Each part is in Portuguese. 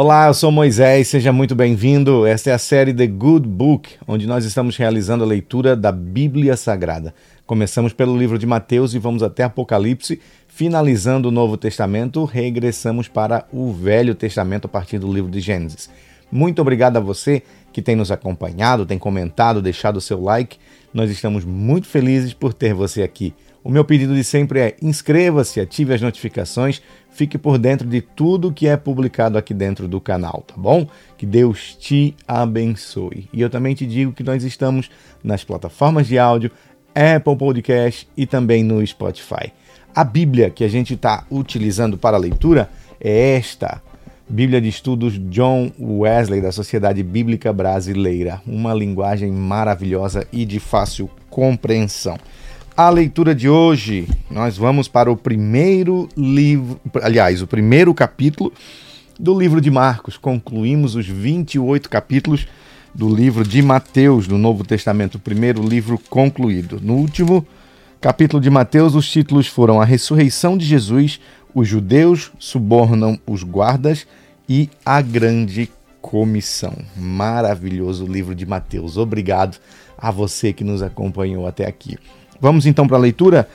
Olá, eu sou Moisés, seja muito bem-vindo. Esta é a série The Good Book, onde nós estamos realizando a leitura da Bíblia Sagrada. Começamos pelo livro de Mateus e vamos até Apocalipse, finalizando o Novo Testamento, regressamos para o Velho Testamento a partir do livro de Gênesis. Muito obrigado a você que tem nos acompanhado, tem comentado, deixado o seu like. Nós estamos muito felizes por ter você aqui. O meu pedido de sempre é inscreva-se, ative as notificações, fique por dentro de tudo que é publicado aqui dentro do canal, tá bom? Que Deus te abençoe. E eu também te digo que nós estamos nas plataformas de áudio, Apple Podcast e também no Spotify. A Bíblia que a gente está utilizando para a leitura é esta. Bíblia de Estudos John Wesley, da Sociedade Bíblica Brasileira. Uma linguagem maravilhosa e de fácil compreensão. A leitura de hoje, nós vamos para o primeiro livro, aliás, o primeiro capítulo do livro de Marcos. Concluímos os 28 capítulos do livro de Mateus, do Novo Testamento, o primeiro livro concluído. No último capítulo de Mateus, os títulos foram A Ressurreição de Jesus, Os Judeus Subornam os Guardas e A Grande Comissão. Maravilhoso livro de Mateus. Obrigado a você que nos acompanhou até aqui. Vamos então para a leitura.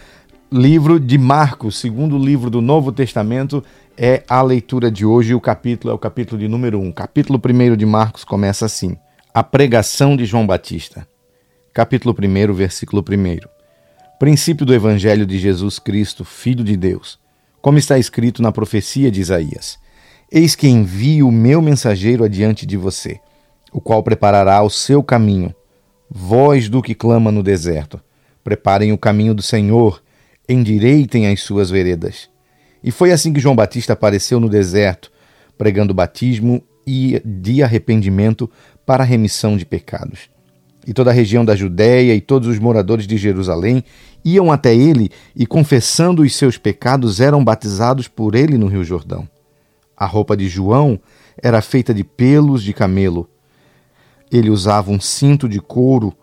Livro de Marcos, segundo livro do Novo Testamento, é a leitura de hoje. O capítulo é o capítulo de número 1. Capítulo 1 de Marcos começa assim: A pregação de João Batista. Capítulo 1, versículo 1. Princípio do Evangelho de Jesus Cristo, Filho de Deus. Como está escrito na profecia de Isaías: Eis que envio o meu mensageiro adiante de você, o qual preparará o seu caminho. Voz do que clama no deserto Preparem o caminho do Senhor, endireitem as suas veredas. E foi assim que João Batista apareceu no deserto, pregando batismo e de arrependimento para a remissão de pecados. E toda a região da Judéia e todos os moradores de Jerusalém iam até ele e, confessando os seus pecados, eram batizados por ele no Rio Jordão. A roupa de João era feita de pelos de camelo. Ele usava um cinto de couro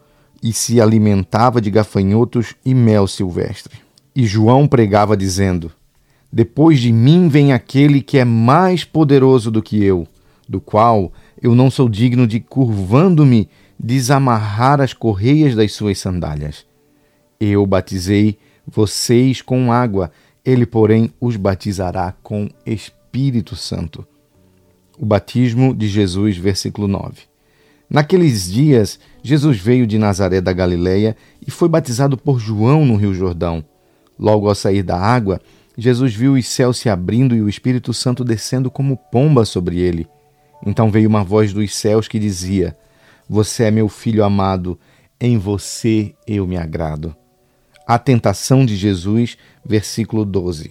e se alimentava de gafanhotos e mel silvestre. E João pregava dizendo: Depois de mim vem aquele que é mais poderoso do que eu, do qual eu não sou digno de, curvando-me, desamarrar as correias das suas sandálias. Eu batizei vocês com água, ele, porém, os batizará com Espírito Santo. O batismo de Jesus, versículo 9. Naqueles dias, Jesus veio de Nazaré da Galileia e foi batizado por João no Rio Jordão. Logo ao sair da água, Jesus viu os céus se abrindo e o Espírito Santo descendo como pomba sobre ele. Então veio uma voz dos céus que dizia: Você é meu filho amado, em você eu me agrado. A tentação de Jesus, versículo 12.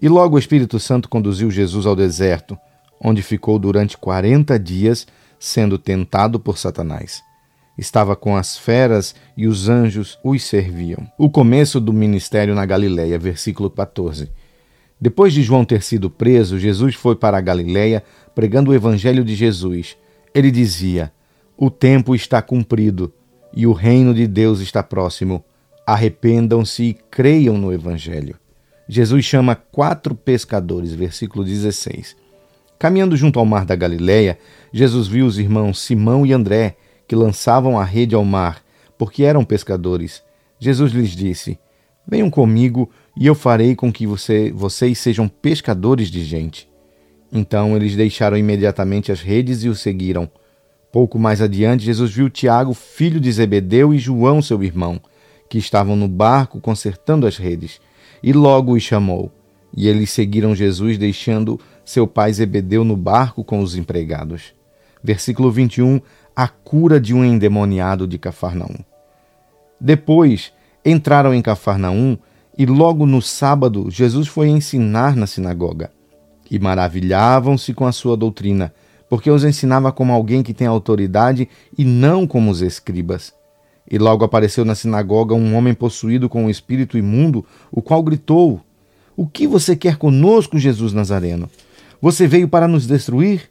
E logo o Espírito Santo conduziu Jesus ao deserto, onde ficou durante quarenta dias sendo tentado por Satanás. Estava com as feras e os anjos os serviam. O começo do ministério na Galiléia, versículo 14. Depois de João ter sido preso, Jesus foi para a Galiléia pregando o evangelho de Jesus. Ele dizia: O tempo está cumprido e o reino de Deus está próximo. Arrependam-se e creiam no evangelho. Jesus chama quatro pescadores, versículo 16. Caminhando junto ao mar da Galileia, Jesus viu os irmãos Simão e André, que lançavam a rede ao mar, porque eram pescadores. Jesus lhes disse: Venham comigo e eu farei com que você, vocês sejam pescadores de gente. Então eles deixaram imediatamente as redes e o seguiram. Pouco mais adiante, Jesus viu Tiago, filho de Zebedeu, e João, seu irmão, que estavam no barco consertando as redes, e logo os chamou. E eles seguiram Jesus, deixando seu pai Zebedeu no barco com os empregados. Versículo 21, a cura de um endemoniado de Cafarnaum. Depois entraram em Cafarnaum e logo no sábado Jesus foi ensinar na sinagoga. E maravilhavam-se com a sua doutrina, porque os ensinava como alguém que tem autoridade e não como os escribas. E logo apareceu na sinagoga um homem possuído com um espírito imundo, o qual gritou: O que você quer conosco, Jesus Nazareno? Você veio para nos destruir?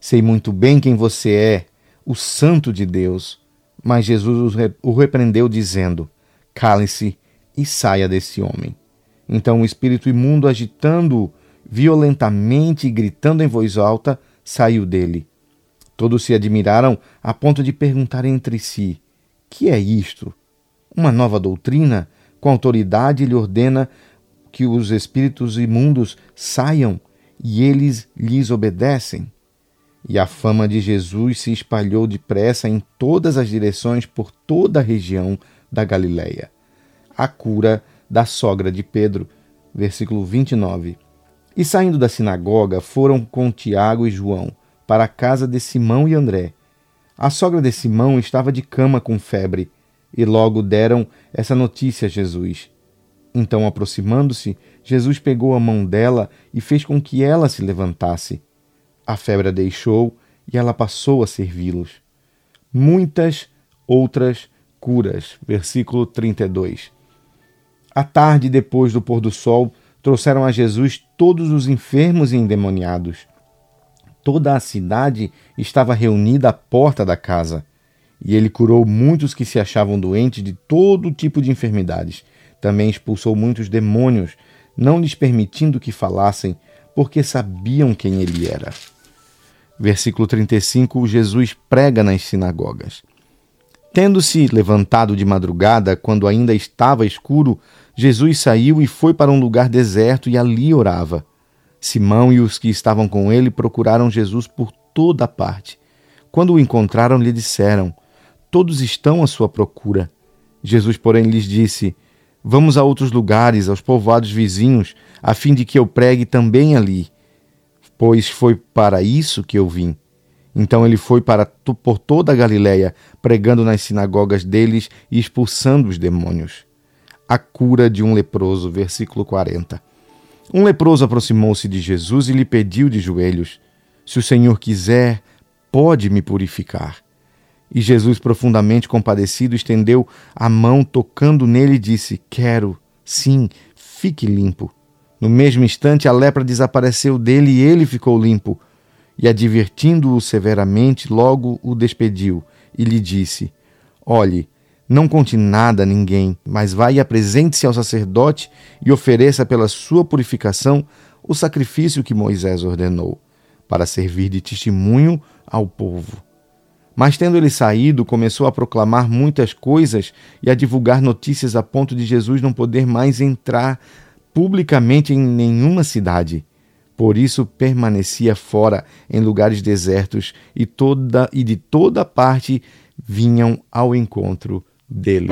Sei muito bem quem você é, o Santo de Deus. Mas Jesus o repreendeu, dizendo: Cale-se e saia desse homem. Então o espírito imundo, agitando-o violentamente e gritando em voz alta, saiu dele. Todos se admiraram a ponto de perguntar entre si: Que é isto? Uma nova doutrina? Com autoridade ele ordena que os espíritos imundos saiam e eles lhes obedecem. E a fama de Jesus se espalhou depressa em todas as direções por toda a região da Galileia. A cura da sogra de Pedro, versículo 29. E saindo da sinagoga, foram com Tiago e João para a casa de Simão e André. A sogra de Simão estava de cama com febre, e logo deram essa notícia a Jesus. Então, aproximando-se, Jesus pegou a mão dela e fez com que ela se levantasse. A febre a deixou e ela passou a servi-los. Muitas outras curas. Versículo 32. À tarde, depois do pôr do sol, trouxeram a Jesus todos os enfermos e endemoniados. Toda a cidade estava reunida à porta da casa. E ele curou muitos que se achavam doentes de todo tipo de enfermidades. Também expulsou muitos demônios, não lhes permitindo que falassem, porque sabiam quem ele era. Versículo 35: Jesus prega nas sinagogas. Tendo-se levantado de madrugada, quando ainda estava escuro, Jesus saiu e foi para um lugar deserto e ali orava. Simão e os que estavam com ele procuraram Jesus por toda parte. Quando o encontraram, lhe disseram: Todos estão à sua procura. Jesus, porém, lhes disse: Vamos a outros lugares, aos povoados vizinhos, a fim de que eu pregue também ali, pois foi para isso que eu vim. Então ele foi para por toda a Galiléia, pregando nas sinagogas deles e expulsando os demônios. A cura de um leproso, versículo 40. Um leproso aproximou-se de Jesus e lhe pediu de joelhos: Se o Senhor quiser, pode me purificar. E Jesus, profundamente compadecido, estendeu a mão, tocando nele, e disse: Quero, sim, fique limpo. No mesmo instante, a lepra desapareceu dele e ele ficou limpo. E, advertindo-o severamente, logo o despediu e lhe disse: Olhe, não conte nada a ninguém, mas vá e apresente-se ao sacerdote e ofereça pela sua purificação o sacrifício que Moisés ordenou, para servir de testemunho ao povo. Mas tendo ele saído, começou a proclamar muitas coisas e a divulgar notícias a ponto de Jesus não poder mais entrar publicamente em nenhuma cidade. Por isso permanecia fora em lugares desertos e toda e de toda parte vinham ao encontro dele.